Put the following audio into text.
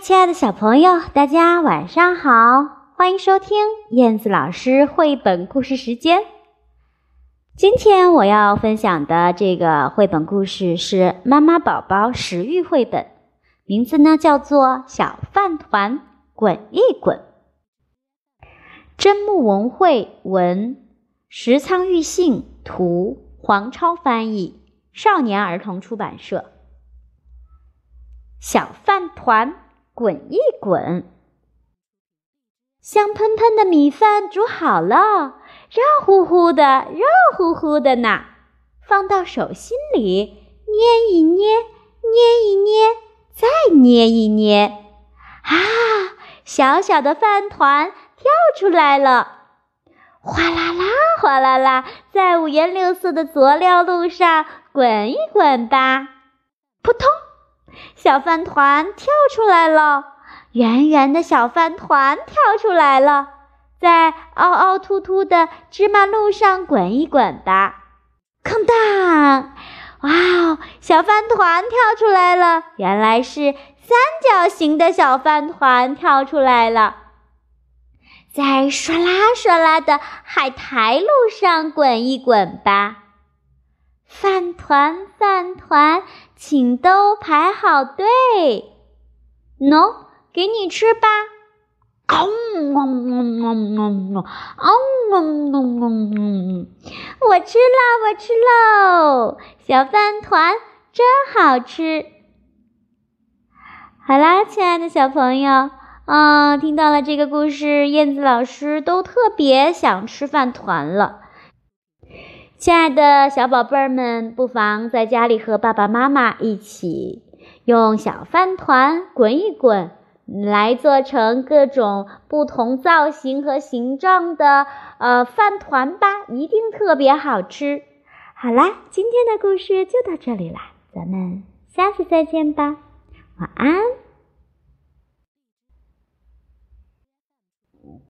亲爱的小朋友，大家晚上好！欢迎收听燕子老师绘本故事时间。今天我要分享的这个绘本故事是妈妈宝宝食育绘本，名字呢叫做《小饭团滚一滚》。真木文绘文，石仓玉信图，黄超翻译，少年儿童出版社。小饭团。滚一滚，香喷喷的米饭煮好了，热乎乎的，热乎乎的呢。放到手心里捏一捏，捏一捏，再捏一捏，啊，小小的饭团跳出来了，哗啦啦，哗啦啦，在五颜六色的佐料路上滚一滚吧，扑通。小饭团跳出来了，圆圆的小饭团跳出来了，在凹凹凸凸的芝麻路上滚一滚吧，哐当！哇哦，小饭团跳出来了，原来是三角形的小饭团跳出来了，在唰啦唰啦的海苔路上滚一滚吧。饭团，饭团，请都排好队。喏，给你吃吧。嗷嗷嗷嗷嗷嗷嗷我吃了，我吃喽！小饭团真好吃。好啦，亲爱的小朋友，嗯，听到了这个故事，燕子老师都特别想吃饭团了。亲爱的小宝贝儿们，不妨在家里和爸爸妈妈一起用小饭团滚一滚，来做成各种不同造型和形状的呃饭团吧，一定特别好吃。好啦，今天的故事就到这里啦，咱们下次再见吧，晚安。